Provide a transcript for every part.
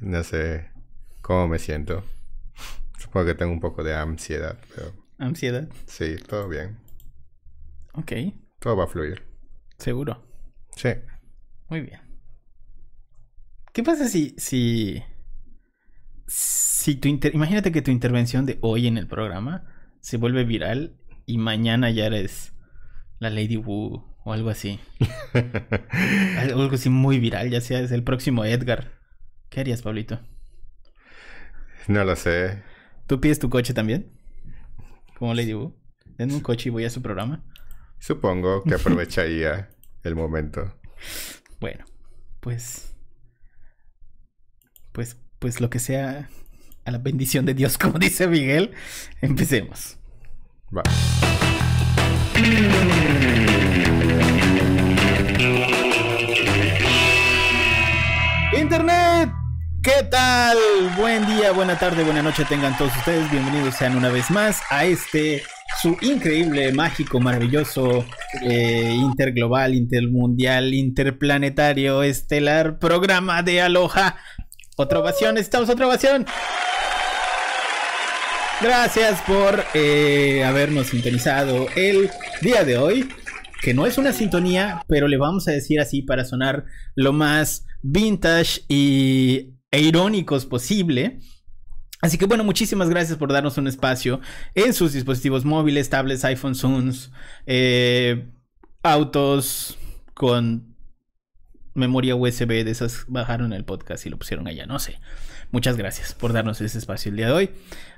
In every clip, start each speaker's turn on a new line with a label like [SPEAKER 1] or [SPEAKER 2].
[SPEAKER 1] no sé cómo me siento. Supongo que tengo un poco de ansiedad, pero
[SPEAKER 2] ¿Ansiedad?
[SPEAKER 1] sí, todo bien.
[SPEAKER 2] Ok,
[SPEAKER 1] Todo va a fluir.
[SPEAKER 2] seguro.
[SPEAKER 1] Sí.
[SPEAKER 2] Muy bien. ¿Qué pasa si... si... Si tu inter- Imagínate que tu intervención de hoy en el programa se vuelve viral y mañana ya eres la Lady Wu o algo así. Algo así muy viral, ya sea es el próximo Edgar. ¿Qué harías, Pablito?
[SPEAKER 1] no lo sé.
[SPEAKER 2] ¿Tú pides tu coche también? Como Lady Wu. Denme un coche y voy a su programa.
[SPEAKER 1] Supongo que aprovecharía el momento.
[SPEAKER 2] Bueno, pues. Pues, pues lo que sea a la bendición de Dios, como dice Miguel. Empecemos.
[SPEAKER 1] Va.
[SPEAKER 2] Internet, ¿qué tal? Buen día, buena tarde, buena noche tengan todos ustedes. Bienvenidos sean una vez más a este su increíble, mágico, maravilloso, eh, interglobal, intermundial, interplanetario, estelar programa de Aloha. Otra ovación, necesitamos otra ovación. Gracias por eh, habernos sintonizado el día de hoy. Que no es una sintonía, pero le vamos a decir así para sonar lo más vintage y e irónicos posible. Así que bueno, muchísimas gracias por darnos un espacio en sus dispositivos móviles, tablets, iPhones, Zooms, eh, autos con memoria USB de esas bajaron el podcast y lo pusieron allá, no sé. Muchas gracias por darnos ese espacio el día de hoy.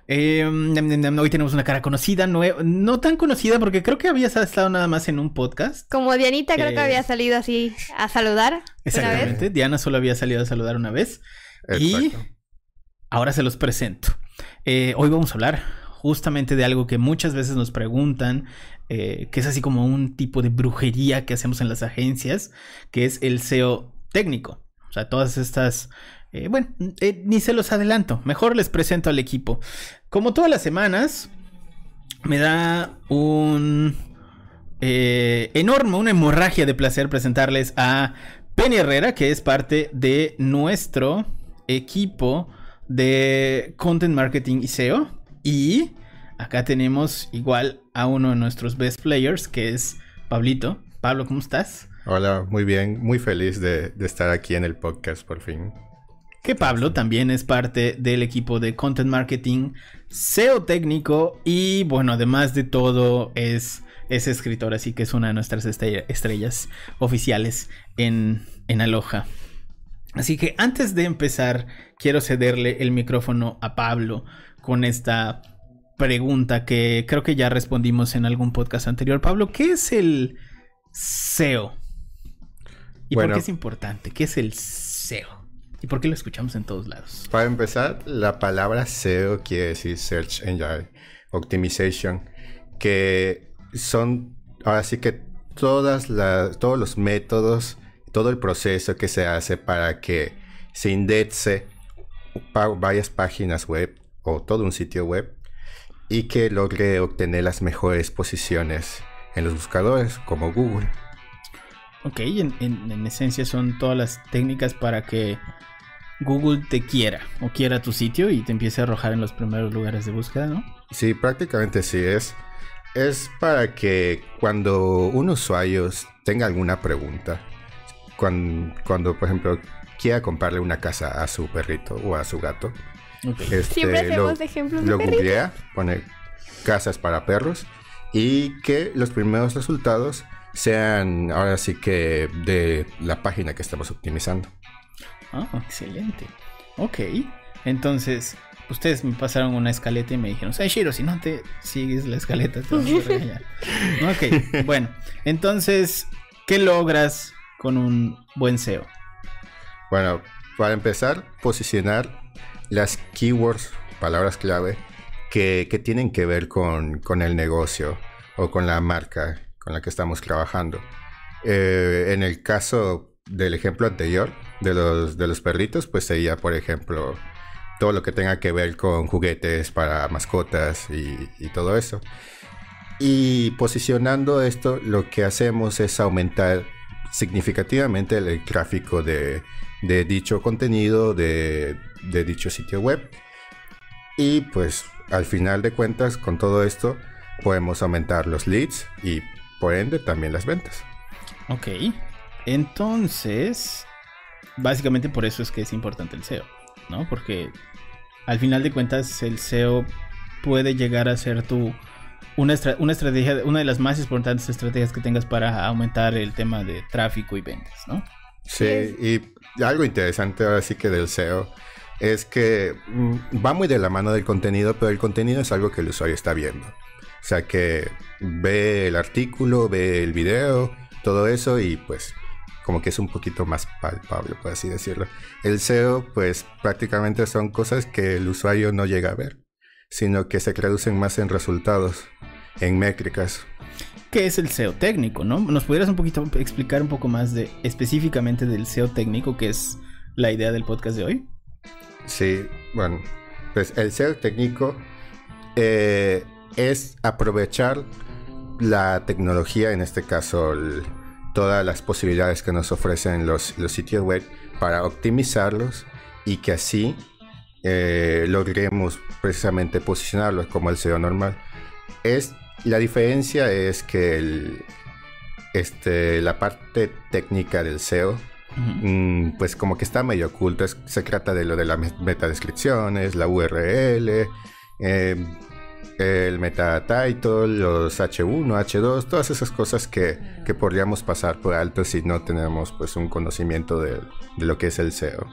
[SPEAKER 2] Eh, hoy tenemos una cara conocida, no, no, tan conocida porque creo que habías estado nada más en un podcast.
[SPEAKER 3] Como Dianita creo
[SPEAKER 2] Eh,
[SPEAKER 3] que había salido así a saludar. una vez.
[SPEAKER 2] Exactamente. Diana solo había salido a saludar una vez. Y ahora se los presento. Eh, hoy vamos a hablar justamente de algo que muchas veces nos preguntan, eh, que es así como un tipo de brujería que hacemos en las agencias, que es el SEO técnico. O sea, todas estas... eh, bueno, ni se los adelanto, mejor les presento al equipo. Como todas las semanas, me da un enorme, una hemorragia de placer presentarles a Penny Herrera, que es parte de nuestro equipo de Content Marketing y SEO. Y acá tenemos igual a uno de nuestros best players, que es Pablito. Pablo, ¿cómo estás?
[SPEAKER 1] Hola, muy bien. Muy feliz de, de estar aquí en el podcast por fin.
[SPEAKER 2] Que Pablo también es parte del equipo de Content Marketing, SEO técnico y bueno, además de todo es, es escritor, así que es una de nuestras estrella- estrellas oficiales en, en Aloha. Así que antes de empezar, quiero cederle el micrófono a Pablo con esta pregunta que creo que ya respondimos en algún podcast anterior. Pablo, ¿qué es el SEO? ¿Y por qué es importante? ¿Qué es el SEO? ¿Y por qué lo escuchamos en todos lados?
[SPEAKER 1] Para empezar, la palabra SEO quiere decir Search Engine Optimization, que son ahora sí que todas las, todos los métodos, todo el proceso que se hace para que se indexe varias páginas web o todo un sitio web y que logre obtener las mejores posiciones en los buscadores como Google.
[SPEAKER 2] Ok, en, en- en esencia son todas las técnicas para que Google te quiera o quiera tu sitio y te empiece a arrojar en los primeros lugares de búsqueda, ¿no?
[SPEAKER 1] Sí, prácticamente sí es. Es para que cuando un usuario tenga alguna pregunta, cuan- cuando, por ejemplo quiera comprarle una casa a su perrito o a su gato, este,
[SPEAKER 3] Siempre
[SPEAKER 1] lo,
[SPEAKER 3] hacemos ejemplos de
[SPEAKER 1] lo
[SPEAKER 3] perritos.
[SPEAKER 1] googlea, pone casas para perros y que los primeros resultados sean ahora sí que de la página que estamos optimizando.
[SPEAKER 2] Ah, excelente. Ok, entonces ustedes me pasaron una escaleta y me dijeron, ay Shiro, si no te sigues la escaleta te vamos a regañar". Ok, bueno, entonces, ¿qué logras con un buen SEO?
[SPEAKER 1] Bueno, para empezar, posicionar las keywords, palabras clave, que, que tienen que ver con, con el negocio o con la marca con la que estamos trabajando. Eh, en el caso del ejemplo anterior de los, de los perritos, pues sería, por ejemplo, todo lo que tenga que ver con juguetes para mascotas y, y todo eso. Y posicionando esto, lo que hacemos es aumentar significativamente el, tráfico de, dicho contenido, de, de dicho sitio web. Y pues al final de cuentas, con todo esto, podemos aumentar los leads y por ende también las ventas.
[SPEAKER 2] Ok, entonces, básicamente por eso es que es importante el SEO, ¿no? Porque al final de cuentas el SEO puede llegar a ser tu una, una estrategia, una de las más importantes estrategias que tengas para aumentar el tema de tráfico y ventas, ¿no?
[SPEAKER 1] Sí, y algo interesante ahora sí que del SEO es que mm, va muy de la mano del contenido, pero el contenido es algo que el usuario está viendo. O sea que ve el artículo, ve el video, todo eso y pues como que es un poquito más palpable, por así decirlo. El SEO pues prácticamente son cosas que el usuario no llega a ver, sino que se traducen más en resultados, en métricas.
[SPEAKER 2] ¿Qué es el SEO técnico, no? ¿Nos pudieras un poquito explicar un poco más de específicamente del SEO técnico, que es la idea del podcast de hoy?
[SPEAKER 1] Sí, bueno, pues el SEO técnico eh, es aprovechar la tecnología, en este caso todas las posibilidades que nos ofrecen los, sitios web para optimizarlos y que así eh, logremos precisamente posicionarlos como el SEO normal. Es, la diferencia es que este, la parte técnica del SEO Mm, pues como que está medio oculto. se trata de lo de las metadescripciones, la URL, em, el meta title, los H1, H2, todas esas cosas que, podríamos pasar por alto si no tenemos pues un conocimiento de, lo que es el SEO.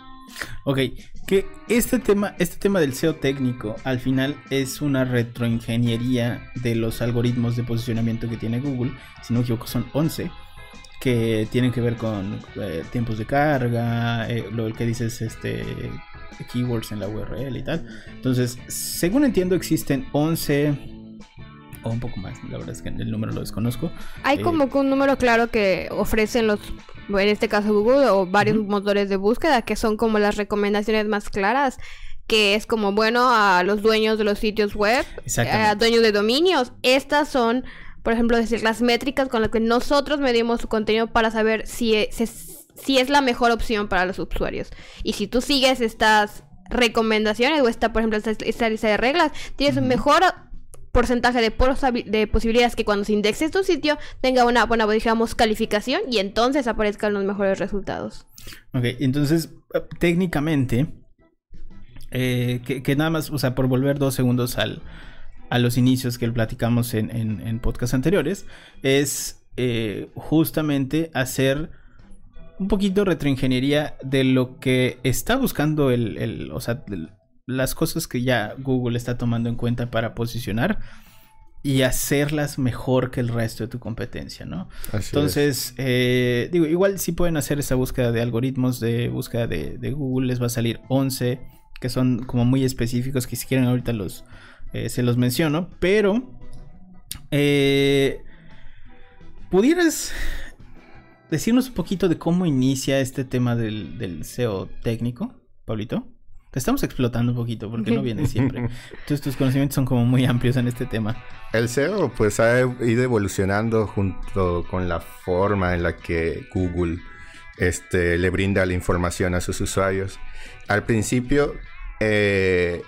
[SPEAKER 2] Ok, que este tema, este tema del SEO técnico al final es una retroingeniería de los algoritmos de posicionamiento que tiene Google, si no me equivoco son 11 que tienen que ver con eh, tiempos de carga, eh, lo que dices, este, keywords en la URL y tal. Entonces, según entiendo, existen 11 o un poco más, la verdad es que el número lo desconozco.
[SPEAKER 3] Hay como eh, que un número claro que ofrecen los, en este caso Google o varios motores de búsqueda, que son como las recomendaciones más claras que es como bueno a los dueños de los sitios web, a dueños de dominios. Estas son por ejemplo, decir las métricas con las que nosotros medimos su contenido para saber si es, si es la mejor opción para los usuarios. Y si tú sigues estas recomendaciones o esta, por ejemplo, esta, lista de reglas, tienes mejor porcentaje de, de, posibilidades que cuando se indexe tu sitio tenga una buena, digamos, calificación y entonces aparezcan los mejores resultados.
[SPEAKER 2] Ok, entonces eh, técnicamente, eh, que, nada más, o sea, por volver dos segundos al, a los inicios que platicamos en, en, podcasts anteriores, es eh, justamente hacer un poquito retroingeniería de lo que está buscando el, o sea, las cosas que ya Google está tomando en cuenta para posicionar y hacerlas mejor que el resto de tu competencia, ¿no? Entonces, eh, digo, igual si pueden hacer esa búsqueda de algoritmos de búsqueda de, de, Google, les va a salir 11 que son como muy específicos, que si quieren ahorita los, eh, se los menciono, pero eh, ¿pudieras decirnos un poquito de cómo inicia este tema del, SEO técnico, Pablito? Te estamos explotando un poquito porque no viene siempre. Entonces tus conocimientos son como muy amplios en este tema.
[SPEAKER 1] El SEO pues ha ido evolucionando junto con la forma en la que Google este, le brinda la información a sus usuarios. Al principio eh,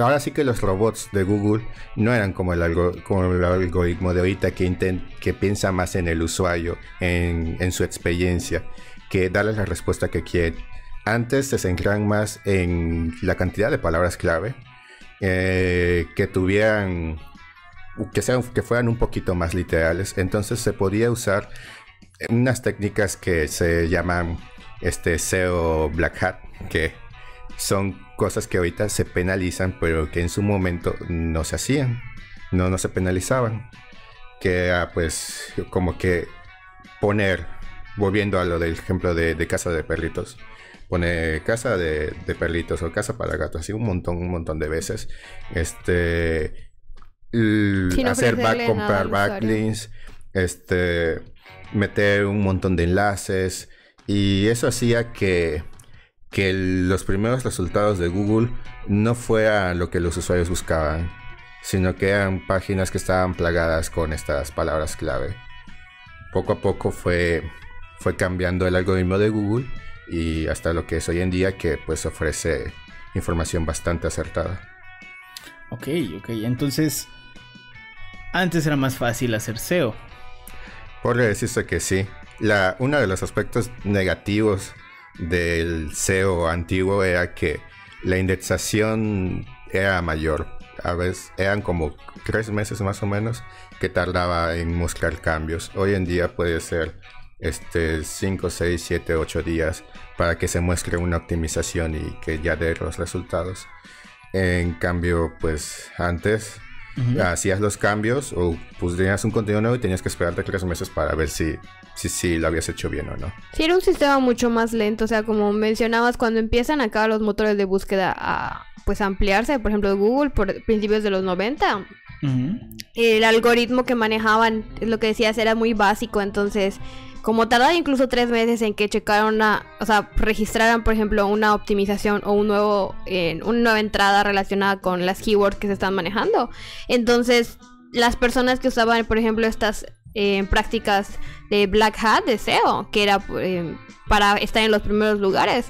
[SPEAKER 1] ahora sí que los robots de Google no eran como el, algoritmo de ahorita que, que piensa más en el usuario, en, su experiencia, que darles la respuesta que quiere. Antes se centraban más en la cantidad de palabras clave, eh, que tuvieran, que, sean, que fueran un poquito más literales. Entonces se podía usar unas técnicas que se llaman este SEO Black Hat, que son cosas que ahorita se penalizan, pero que en su momento no se hacían, no, no se penalizaban. Que era pues como que poner, volviendo a lo del ejemplo de, casa de perritos, pone casa de, perritos o casa para gatos, así un montón, un montón de veces. Este, hacer back, comprar backlinks, este, meter un montón de enlaces y eso hacía que que los primeros resultados de Google no fueran lo que los usuarios buscaban, sino que eran páginas que estaban plagadas con estas palabras clave. Poco a poco fue, fue cambiando el algoritmo de Google y hasta lo que es hoy en día que pues ofrece información bastante acertada.
[SPEAKER 2] Ok, ok, entonces antes era más fácil hacer SEO.
[SPEAKER 1] Podría decirse que sí. La, uno de los aspectos negativos del SEO antiguo era que la indexación era mayor. A veces eran como tres meses más o menos que tardaba en mostrar cambios. Hoy en día puede ser este 5, 6, 7, 8 días para que se muestre una optimización y que ya dé los resultados. En cambio, pues antes hacías los cambios o pues tenías un contenido nuevo y tenías que esperarte tres meses para ver si, si, si lo habías hecho bien o no.
[SPEAKER 3] Sí, era un sistema mucho más lento, o sea, como mencionabas, cuando empiezan acá los motores de búsqueda a pues ampliarse, por ejemplo Google por principios de los 90, el algoritmo que manejaban, lo que decías, era muy básico, entonces como tardaba incluso tres meses en que checaran o sea, registraran, por ejemplo, una optimización o un nuevo, eh, una nueva entrada relacionada con las keywords que se están manejando. Entonces, las personas que usaban, por ejemplo, estas eh, prácticas de Black Hat, de SEO, que era eh, para estar en los primeros lugares,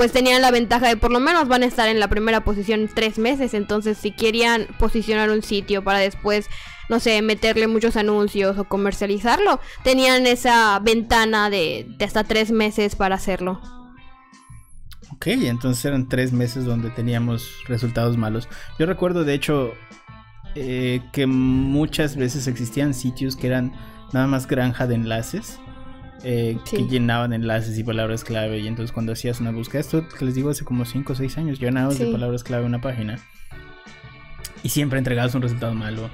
[SPEAKER 3] pues tenían la ventaja de por lo menos van a estar en la primera posición tres meses. Entonces, si querían posicionar un sitio para después no sé, meterle muchos anuncios o comercializarlo, tenían esa ventana de, hasta tres meses para hacerlo.
[SPEAKER 2] Ok, entonces eran tres meses donde teníamos resultados malos. Yo recuerdo, de hecho, eh, que muchas veces existían sitios que eran nada más granja de enlaces. Eh, que llenaban enlaces y palabras clave. Y entonces cuando hacías una búsqueda, esto que les digo hace como 5 o 6 años, llenabas de palabras clave una página. Y siempre entregabas un resultado malo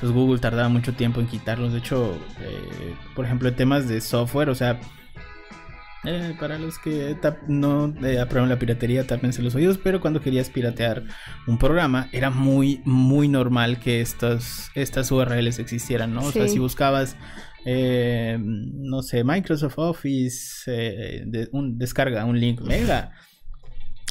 [SPEAKER 2] pues Google tardaba mucho tiempo en quitarlos. De hecho, eh, por ejemplo, temas de software, o sea, eh, para los que no eh, aprueban la piratería, tápense los oídos, pero cuando querías piratear un programa, era muy, muy normal que estas, estas URLs existieran, ¿no? O sea, si buscabas, no sé, Microsoft Office, de, un, descarga un link mega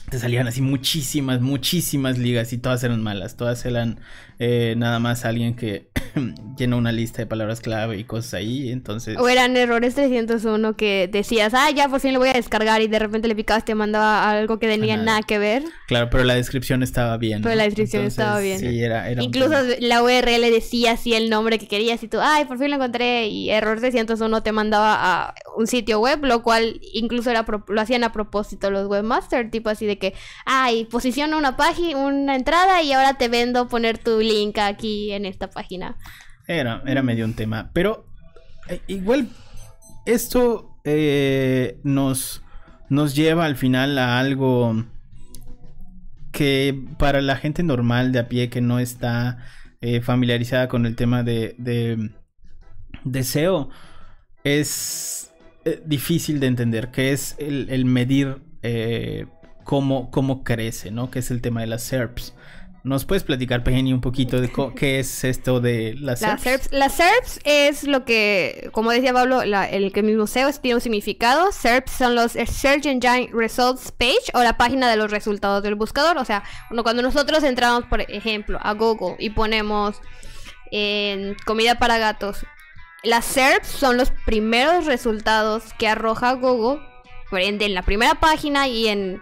[SPEAKER 2] te salían así muchísimas, muchísimas ligas y todas eran malas. Todas eran eh, nada más alguien que llenó una lista de palabras clave y cosas ahí. Entonces.
[SPEAKER 3] O eran errores 301 que decías, ah, ya por fin lo voy a descargar y de repente le picabas, te mandaba algo que tenía nada. que ver.
[SPEAKER 2] Claro, pero la descripción estaba bien.
[SPEAKER 3] Pero la descripción estaba bien.
[SPEAKER 2] Sí, era.
[SPEAKER 3] Incluso la URL decía así el nombre que querías y tú, ay, por fin lo encontré. Y error 301 te mandaba a un sitio web, lo cual incluso era lo hacían a propósito los webmasters, tipo así de que, ay, posiciona una página, una entrada y ahora te vendo poner tu link aquí en esta página.
[SPEAKER 2] Era, era medio un tema. Pero eh, igual esto eh, nos, nos lleva al final a algo que para la gente normal de a pie que no está eh, familiarizada con el tema de, de, SEO es difícil de entender, que es el medir cómo, crece, ¿no? Que es el tema de las SERPs. ¿Nos puedes platicar, Penny, un poquito de qué es esto de las SERPs?
[SPEAKER 3] Las SERPs es lo que, como decía Pablo, el que mismo SEO tiene un significado. SERPs son los Search Engine Results Page o la página de los resultados del buscador. O sea, cuando nosotros entramos, por ejemplo, a Google y ponemos en comida para gatos, las SERPs son los primeros resultados que arroja Google, por ende, en la primera página y en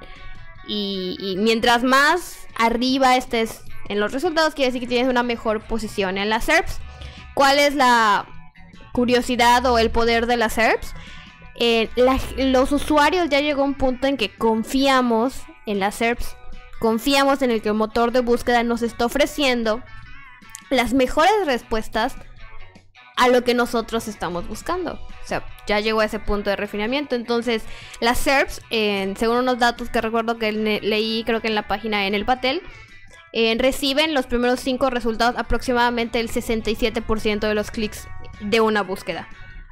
[SPEAKER 3] y, mientras más arriba estés en los resultados, quiere decir que tienes una mejor posición en las SERPs. ¿Cuál es la curiosidad o el poder de las SERPs? Eh, los usuarios ya llegó a un punto en que confiamos en las SERPs, confiamos en el que el motor de búsqueda nos está ofreciendo las mejores respuestas a lo que nosotros estamos buscando. O sea, ya llegó a ese punto de refinamiento. Entonces, las SERPs, según unos datos que recuerdo que leí, creo que en la página en el Patel, reciben los primeros cinco resultados aproximadamente el 67% de los clics de una búsqueda.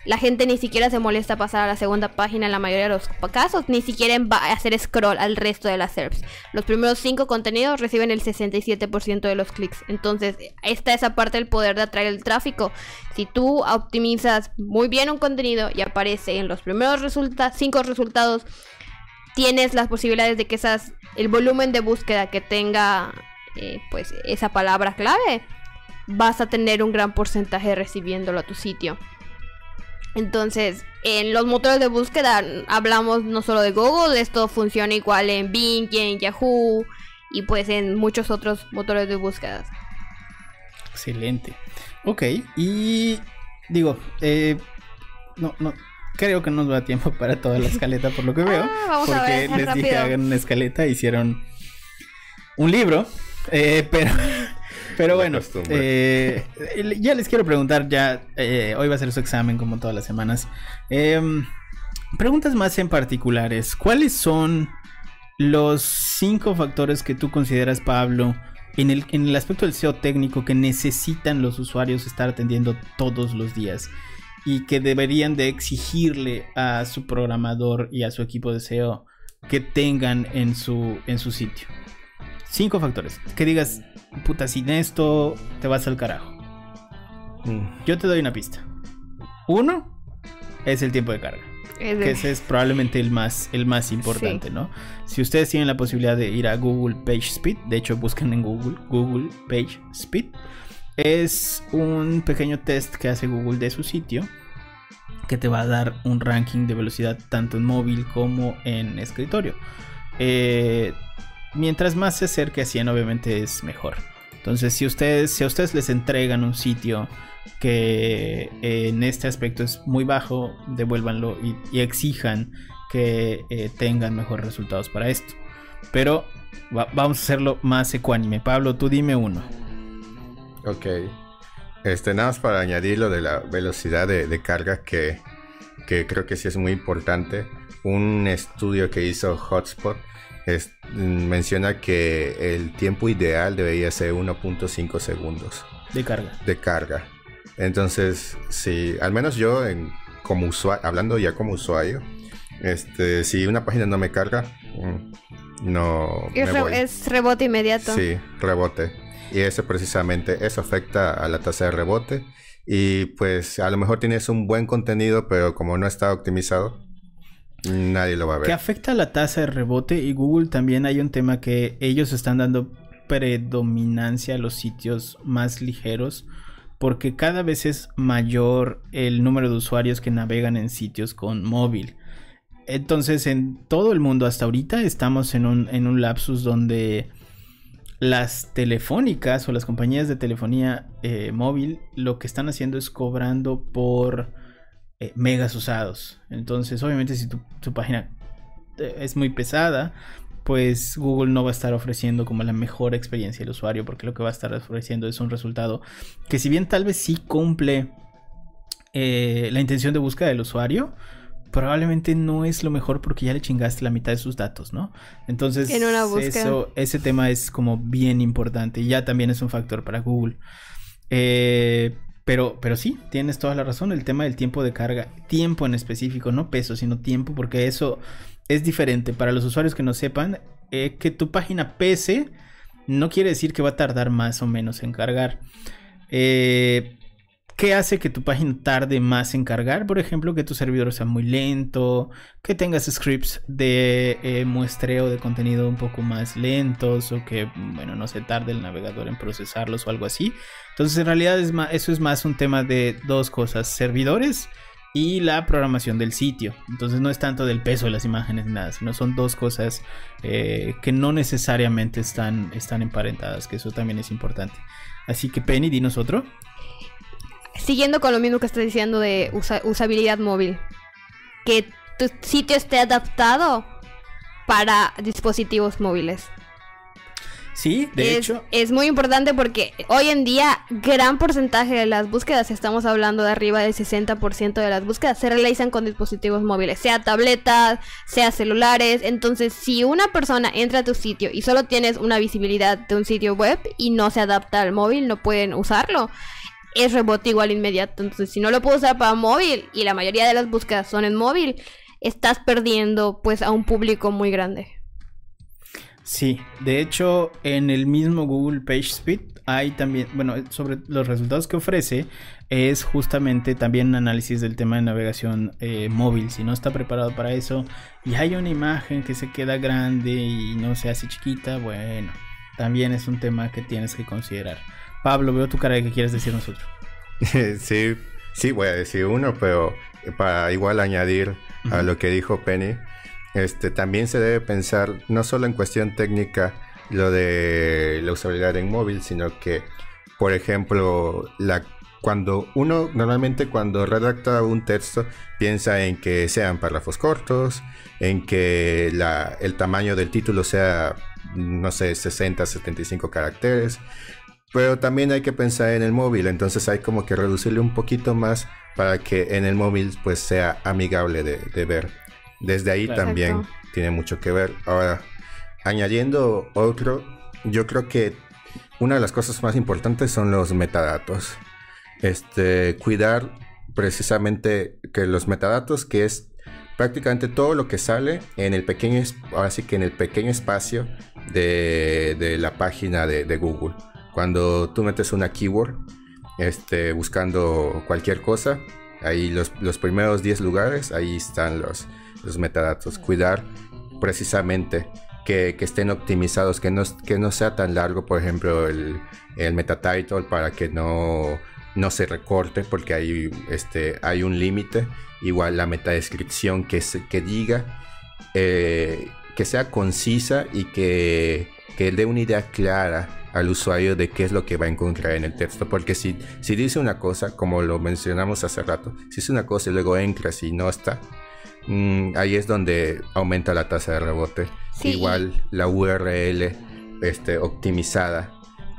[SPEAKER 3] La gente ni siquiera se molesta pasar a la segunda página en la mayoría de los casos, ni siquiera va a hacer scroll al resto de las SERPs. Los primeros cinco contenidos reciben el 67% de los clics. Entonces, esta es aparte del poder de atraer el tráfico. Si tú optimizas muy bien un contenido y aparece en los primeros cinco resultados, tienes las posibilidades de que esas, el volumen de búsqueda que tenga eh, pues esa palabra clave, vas a tener un gran porcentaje recibiéndolo a tu sitio. Entonces, en los motores de búsqueda hablamos no solo de Google, esto funciona igual en Bing y en Yahoo y pues en muchos otros motores de búsqueda.
[SPEAKER 2] Excelente. Ok, y digo, eh, no, no, creo que no nos da tiempo para toda la escaleta por lo que veo.
[SPEAKER 3] Ah, vamos
[SPEAKER 2] porque
[SPEAKER 3] a ver,
[SPEAKER 2] les
[SPEAKER 3] rápido.
[SPEAKER 2] dije hagan una escaleta, hicieron un libro, eh, pero... Pero bueno, eh, ya les quiero preguntar, ya eh, hoy va a ser su examen como todas las semanas. Em, preguntas más en particulares. ¿Cuáles son los cinco factores que tú consideras, Pablo, en el, en el aspecto del SEO técnico que necesitan los usuarios estar atendiendo todos los días? Y que deberían de exigirle a su programador y a su equipo de SEO que tengan en su, en su sitio. Cinco factores. Que digas, puta, sin esto te vas al carajo.
[SPEAKER 1] Mm,
[SPEAKER 2] Yo te doy una pista. Uno es el tiempo de carga.
[SPEAKER 3] Es
[SPEAKER 2] Que ese es probablemente el más, el más importante, ¿no? Si ustedes tienen la posibilidad de ir a Google Page Speed, de hecho busquen en Google Google Page Speed, es un pequeño test que hace Google de su sitio que te va a dar un ranking de velocidad tanto en móvil como en escritorio. Eh, mientras más se acerque a 100 obviamente es mejor. Entonces si ustedes, si a ustedes les entregan un sitio que eh, en este aspecto es muy bajo, devuélvanlo y, exijan que eh, tengan mejores resultados para esto. Pero va- vamos a hacerlo más ecuánime. Pablo, tú dime uno.
[SPEAKER 1] Ok. Este, nada más para añadir lo de la velocidad de, de carga que, que creo que sí es muy importante. Un estudio que hizo Hotspot es- mm, menciona que el tiempo ideal debería ser 1.5 segundos
[SPEAKER 2] De carga.
[SPEAKER 1] de carga. Entonces, si al menos yo, en, como usuario, hablando ya como usuario, este, si una página no me carga, mm, no
[SPEAKER 3] es,
[SPEAKER 1] me
[SPEAKER 3] re-
[SPEAKER 1] voy.
[SPEAKER 3] es rebote inmediato.
[SPEAKER 1] Sí, rebote. Y eso precisamente, eso afecta a la tasa de rebote. Y pues a lo mejor tienes un buen contenido, pero como no está optimizado, nadie lo va a
[SPEAKER 2] Que
[SPEAKER 1] ver.
[SPEAKER 2] afecta a la tasa de rebote y Google también hay un tema que ellos están dando predominancia a los sitios más ligeros porque cada vez es mayor el número de usuarios que navegan en sitios con móvil. Entonces en todo el mundo hasta ahorita estamos en un, en un lapsus donde las telefónicas o las compañías de telefonía eh, móvil lo que están haciendo es cobrando por eh, megas usados. Entonces, obviamente, si tu, tu página eh, es muy pesada, pues Google no va a estar ofreciendo como la mejor experiencia del usuario, porque lo que va a estar ofreciendo es un resultado que, si bien tal vez sí cumple eh, la intención de búsqueda del usuario, probablemente no es lo mejor porque ya le chingaste la mitad de sus datos, ¿no? Entonces,
[SPEAKER 3] En una
[SPEAKER 2] eso, ese tema es como bien importante y ya también es un factor para Google. Eh, pero, pero sí, tienes toda la razón. El tema del tiempo de carga, tiempo en específico, no peso, sino tiempo, porque eso es diferente. Para los usuarios que no sepan, eh, que tu página pese no quiere decir que va a tardar más o menos en cargar. Eh, ¿Qué hace que tu página tarde más en cargar? Por ejemplo, que tu servidor sea muy lento, que tengas scripts de eh, muestreo de contenido un poco más lentos o que, bueno, no se tarde el navegador en procesarlos o algo así. Entonces, en realidad eso es más un tema de dos cosas, servidores y la programación del sitio. Entonces no es tanto del peso de las imágenes ni nada, sino son dos cosas eh, que no necesariamente están, están emparentadas, que eso también es importante. Así que Penny, dinos otro.
[SPEAKER 3] Siguiendo con lo mismo que estás diciendo de usa- usabilidad móvil. Que tu sitio esté adaptado para dispositivos móviles.
[SPEAKER 2] Sí, de
[SPEAKER 3] es,
[SPEAKER 2] hecho,
[SPEAKER 3] es muy importante porque hoy en día gran porcentaje de las búsquedas, estamos hablando de arriba del 60% de las búsquedas, se realizan con dispositivos móviles, sea tabletas, sea celulares. Entonces, si una persona entra a tu sitio y solo tienes una visibilidad de un sitio web y no se adapta al móvil, no pueden usarlo. Es rebote igual inmediato. Entonces, si no lo puedo usar para móvil y la mayoría de las búsquedas son en móvil, estás perdiendo pues a un público muy grande.
[SPEAKER 2] Sí, de hecho, en el mismo Google PageSpeed hay también, bueno, sobre los resultados que ofrece, es justamente también un análisis del tema de navegación eh, móvil. Si no está preparado para eso y hay una imagen que se queda grande y no se hace chiquita, bueno, también es un tema que tienes que considerar. Pablo, veo tu cara de que quieres decir nosotros.
[SPEAKER 1] sí, Sí, voy a decir uno, pero para igual añadir a lo que dijo Penny, este, también se debe pensar no solo en cuestión técnica lo de la usabilidad en móvil, sino que, por ejemplo, la, cuando uno normalmente cuando redacta un texto piensa en que sean párrafos cortos, en que la, el tamaño del título sea, no sé, 60, 75 caracteres, pero también hay que pensar en el móvil, entonces hay como que reducirle un poquito más para que en el móvil pues sea amigable de, ver. Desde ahí también tiene mucho que ver. Ahora, añadiendo otro, yo creo que una de las cosas más importantes son los metadatos. Este, cuidar precisamente que los metadatos, que es prácticamente todo lo que sale en el pequeño, así que en el pequeño espacio de, la página de, de Google. Cuando tú metes una keyword, este, buscando cualquier cosa, ahí los, los primeros 10 lugares, ahí están los, los metadatos. Cuidar precisamente que, que, estén optimizados, que no, que no sea tan largo, por ejemplo, el, el meta title para que no, no se recorte, porque hay, este, hay un límite. Igual la meta descripción que, que diga, eh, que sea concisa y que, que dé una idea clara al usuario de qué es lo que va a encontrar en el texto. Porque si, si dice una cosa, como lo mencionamos hace rato, si dice una cosa y luego entras y no está, mm, ahí es donde aumenta la tasa de rebote. Igual la URL este, optimizada,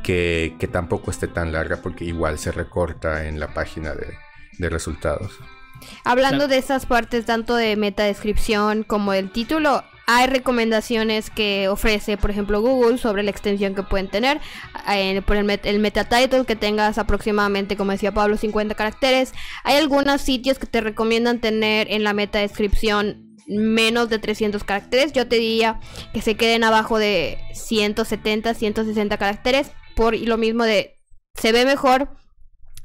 [SPEAKER 1] que, que, tampoco esté tan larga porque igual se recorta en la página de, de resultados.
[SPEAKER 3] Hablando de esas partes tanto de meta descripción como el título, hay recomendaciones que ofrece, por ejemplo, Google sobre la extensión que pueden tener. Eh, por el, meta title que tengas aproximadamente, como decía Pablo, 50 caracteres. Hay algunos sitios que te recomiendan tener en la meta descripción menos de 300 caracteres. Yo te diría que se queden abajo de 170, 160 caracteres. Por lo mismo de se ve mejor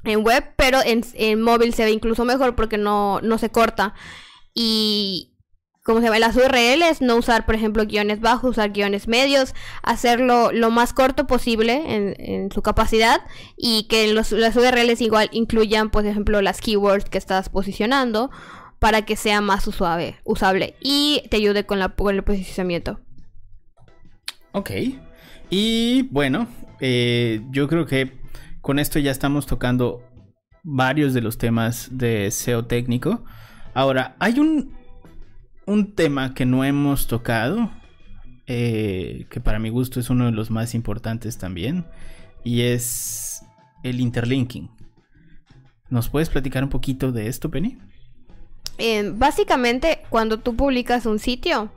[SPEAKER 3] en web, pero en, en móvil se ve incluso mejor porque no, no se corta. Y, como se ve las URLs, no usar, por ejemplo, guiones bajos, usar guiones medios, hacerlo lo más corto posible en, su capacidad y que las URLs igual incluyan, por ejemplo, las keywords que estás posicionando para que sea más suave, usable y te ayude con el posicionamiento.
[SPEAKER 2] Ok. Y bueno, eh, yo creo que con esto ya estamos tocando varios de los temas de SEO técnico. Ahora, hay un un tema que no hemos tocado, eh, que para mi gusto es uno de los más importantes también, y es el interlinking. ¿Nos puedes platicar un poquito de esto, Penny?
[SPEAKER 3] Eh, básicamente, cuando tú publicas un sitio,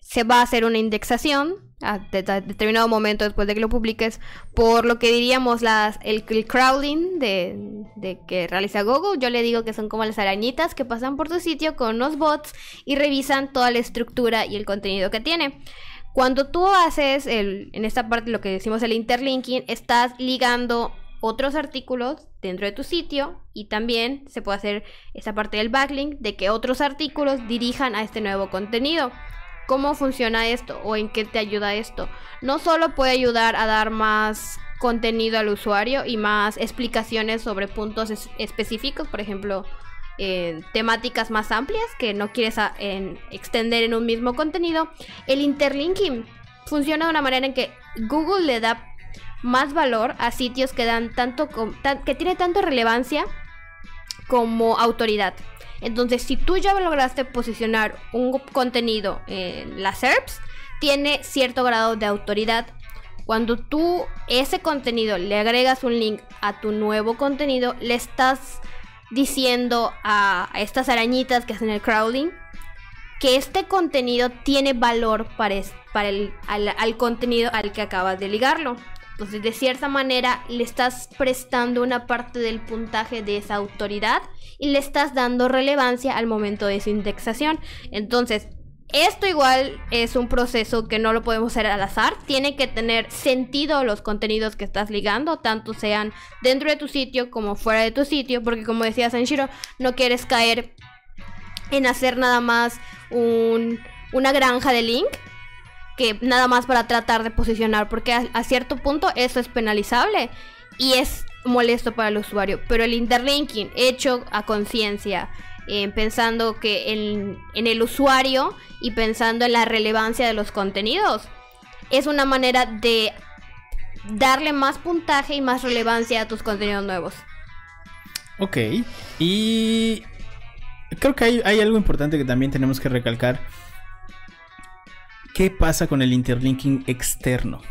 [SPEAKER 3] se va a hacer una indexación a determinado momento después de que lo publiques por lo que diríamos las el, crowding de, que realiza Google yo le digo que son como las arañitas que pasan por tu sitio con unos bots y revisan toda la estructura y el contenido que tiene. Cuando tú haces el, en esta parte lo que decimos el interlinking estás ligando otros artículos dentro de tu sitio y también se puede hacer esa parte del backlink de que otros artículos dirijan a este nuevo contenido ¿Cómo funciona esto o en qué te ayuda esto? No solo puede ayudar a dar más contenido al usuario y más explicaciones sobre puntos específicos, por ejemplo, temáticas más amplias que no quieres extender en un mismo contenido. El interlinking funciona de una manera en que Google le da más valor a sitios que dan tanto que tiene tanto relevancia como autoridad. Entonces, si tú ya lograste posicionar un contenido en las SERPs, tiene cierto grado de autoridad. Cuando tú ese contenido le agregas un link a tu nuevo contenido, le estás diciendo a, estas arañitas que hacen el crawling que este contenido tiene valor para, para el, al contenido al que acabas de ligarlo. Entonces, de cierta manera, le estás prestando una parte del puntaje de esa autoridad y le estás dando relevancia al momento de su indexación. Entonces, esto igual es un proceso que no lo podemos hacer al azar. Tiene que tener sentido los contenidos que estás ligando, tanto sean dentro de tu sitio como fuera de tu sitio, porque como decía Sanshiro, no quieres caer en hacer nada más una granja de link que nada más para tratar de posicionar, porque a, cierto punto eso es penalizable y es molesto para el usuario. Pero el interlinking hecho a conciencia, eh, pensando que en, en el usuario y pensando en la relevancia de los contenidos, es una manera de darle más puntaje y más relevancia a tus contenidos nuevos.
[SPEAKER 2] Ok, y creo que hay, hay algo importante que también tenemos que recalcar. ¿Qué pasa con el interlinking externo?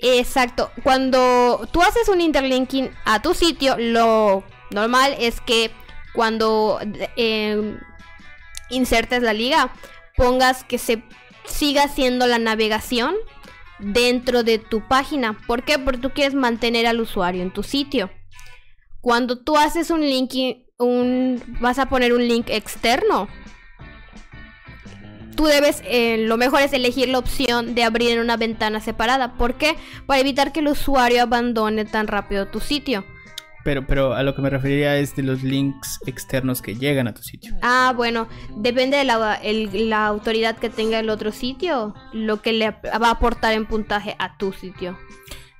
[SPEAKER 3] Exacto. Cuando tú haces un interlinking a tu sitio, lo normal es que cuando eh, insertes la liga, pongas que se siga haciendo la navegación dentro de tu página. ¿Por qué? Porque tú quieres mantener al usuario en tu sitio. Cuando tú haces un link, un, vas a poner un link externo. Tú debes, eh, lo mejor es elegir la opción de abrir en una ventana separada. ¿Por qué? Para evitar que el usuario abandone tan rápido tu sitio.
[SPEAKER 2] Pero, pero a lo que me referiría es de los links externos que llegan a tu sitio.
[SPEAKER 3] Ah, bueno, depende de la, el- la autoridad que tenga el otro sitio, lo que le va a aportar en puntaje a tu sitio.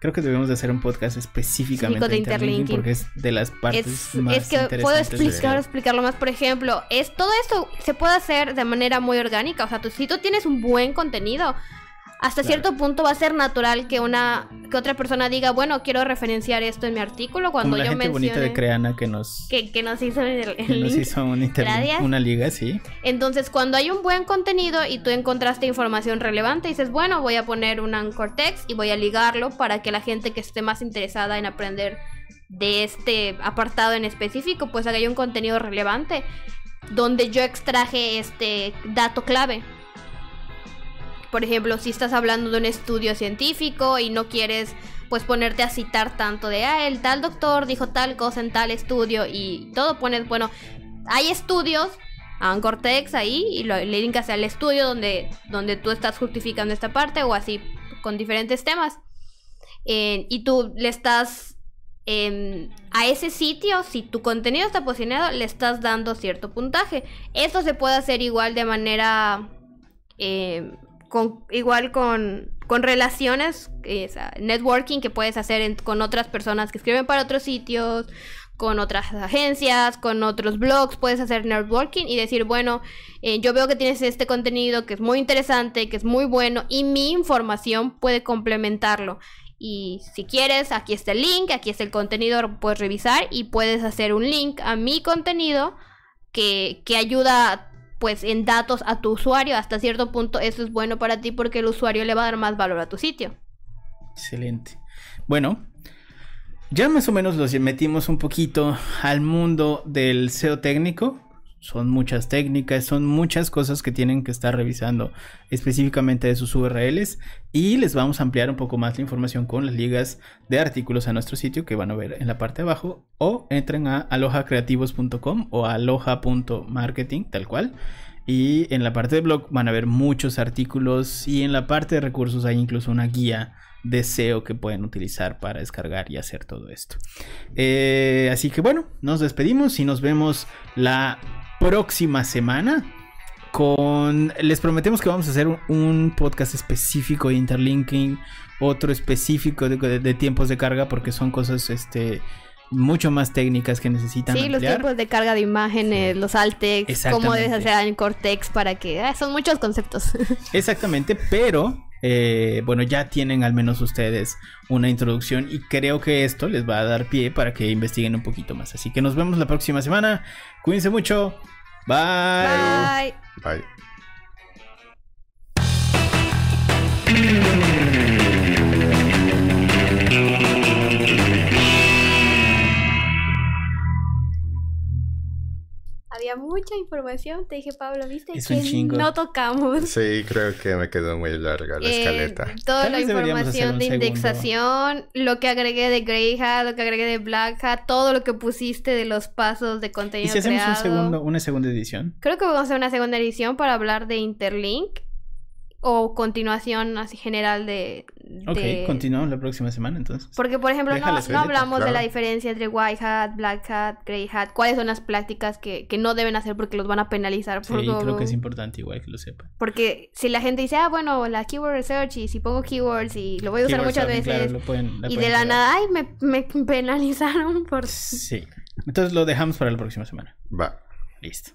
[SPEAKER 2] Creo que debemos de hacer un podcast específicamente
[SPEAKER 3] de
[SPEAKER 2] interlinking
[SPEAKER 3] interlinking.
[SPEAKER 2] porque es de las partes
[SPEAKER 3] Es,
[SPEAKER 2] más
[SPEAKER 3] es que puedo
[SPEAKER 2] interesantes
[SPEAKER 3] explicar, explicarlo más. Por ejemplo, es todo esto se puede hacer de manera muy orgánica. O sea, tú, si tú tienes un buen contenido, hasta
[SPEAKER 2] Claro.
[SPEAKER 3] cierto punto va a ser natural que una que otra persona diga, bueno, quiero referenciar esto en mi artículo cuando
[SPEAKER 2] Como la
[SPEAKER 3] yo
[SPEAKER 2] gente bonita de
[SPEAKER 3] mencione
[SPEAKER 2] Creana que nos,
[SPEAKER 3] que, que nos hizo el,
[SPEAKER 2] que nos hizo un
[SPEAKER 3] Gracias.
[SPEAKER 2] una liga, sí.
[SPEAKER 3] Entonces, cuando hay un buen contenido y tú encontraste información relevante, dices, bueno, voy a poner un anchor text y voy a ligarlo para que la gente que esté más interesada en aprender de este apartado en específico, pues haga un contenido relevante donde yo extraje este dato clave. Por ejemplo, si estás hablando de un estudio científico y no quieres pues ponerte a citar tanto de, ah, el tal doctor dijo tal cosa en tal estudio y todo pones, bueno, hay estudios, Anchor Text ahí y le linkas al estudio donde, donde tú estás justificando esta parte o así con diferentes temas. Eh, y tú le estás em, a ese sitio, si tu contenido está posicionado, le estás dando cierto puntaje. Esto se puede hacer igual de manera em, con, igual con, con relaciones, sea, networking que puedes hacer con otras personas que escriben para otros sitios, con otras agencias, con otros blogs, puedes hacer networking y decir, bueno, eh, yo veo que tienes este contenido que es muy interesante, que es muy bueno y mi información puede complementarlo. Y si quieres, aquí está el link, aquí está el contenido, puedes revisar y puedes hacer un link a mi contenido que, que ayuda pues en datos a tu usuario. Hasta cierto punto eso es bueno para ti porque el usuario le va a dar más valor a tu sitio.
[SPEAKER 2] Excelente. Bueno, ya más o menos los metimos un poquito al mundo del SEO técnico. Son muchas técnicas, son muchas cosas que tienen que estar revisando específicamente de sus URLs y les vamos a ampliar un poco más la información con las ligas de artículos a nuestro sitio que van a ver en la parte de abajo o entren a alojacreativos.com o aloha.marketing tal cual y en la parte de blog van a ver muchos artículos y en la parte de recursos hay incluso una guía de SEO que pueden utilizar para descargar y hacer todo esto. Eh, así que bueno, nos despedimos y nos vemos la próxima semana. Con. Les prometemos que vamos a hacer un, podcast específico de interlinking, otro específico de- de tiempos de carga, porque son cosas este, mucho más técnicas que necesitan.
[SPEAKER 3] Sí, los tiempos de carga de imágenes, los alt text, cómo debes
[SPEAKER 2] Exactamente.
[SPEAKER 3] hacer en Cortex para que... ah, son muchos conceptos.
[SPEAKER 2] Exactamente, pero eh, bueno, ya tienen al menos ustedes una introducción y creo que esto les va a dar pie para que investiguen un poquito más. Así que nos vemos la próxima semana. Cuídense mucho. Bye.
[SPEAKER 3] Bye.
[SPEAKER 1] Bye.
[SPEAKER 3] Información, te dije Pablo, ¿viste?
[SPEAKER 2] Es un
[SPEAKER 3] que
[SPEAKER 2] chingo.
[SPEAKER 3] no tocamos.
[SPEAKER 1] Sí, creo que me quedó muy larga la
[SPEAKER 3] Eh,
[SPEAKER 1] escaleta.
[SPEAKER 3] toda la información de
[SPEAKER 2] segundo.
[SPEAKER 3] indexación, lo que agregué de Grey Hat, lo que agregué de Black Hat, todo lo que pusiste de los pasos de
[SPEAKER 2] ¿Y
[SPEAKER 3] contenido
[SPEAKER 2] si hacemos un segundo, una segunda edición?
[SPEAKER 3] Creo que vamos a hacer una segunda edición para hablar de Interlink o continuación así general de,
[SPEAKER 2] Ok,
[SPEAKER 3] de-
[SPEAKER 2] continuamos la próxima semana entonces.
[SPEAKER 3] Porque, por ejemplo, no, no hablamos de la diferencia entre white hat, black hat, grey hat. ¿Cuáles son las prácticas que, que no deben hacer porque los van a penalizar?
[SPEAKER 2] Sí,
[SPEAKER 3] por
[SPEAKER 2] creo
[SPEAKER 3] todo?
[SPEAKER 2] que es importante igual que lo sepan.
[SPEAKER 3] Porque si la gente dice, ah, bueno, la keyword research y si pongo keywords y lo voy a usar muchas veces
[SPEAKER 2] claro, lo pueden-
[SPEAKER 3] y de la nada, ay, me, me penalizaron por...
[SPEAKER 2] Sí. Entonces lo dejamos para la próxima semana.
[SPEAKER 1] Va.
[SPEAKER 2] Listo.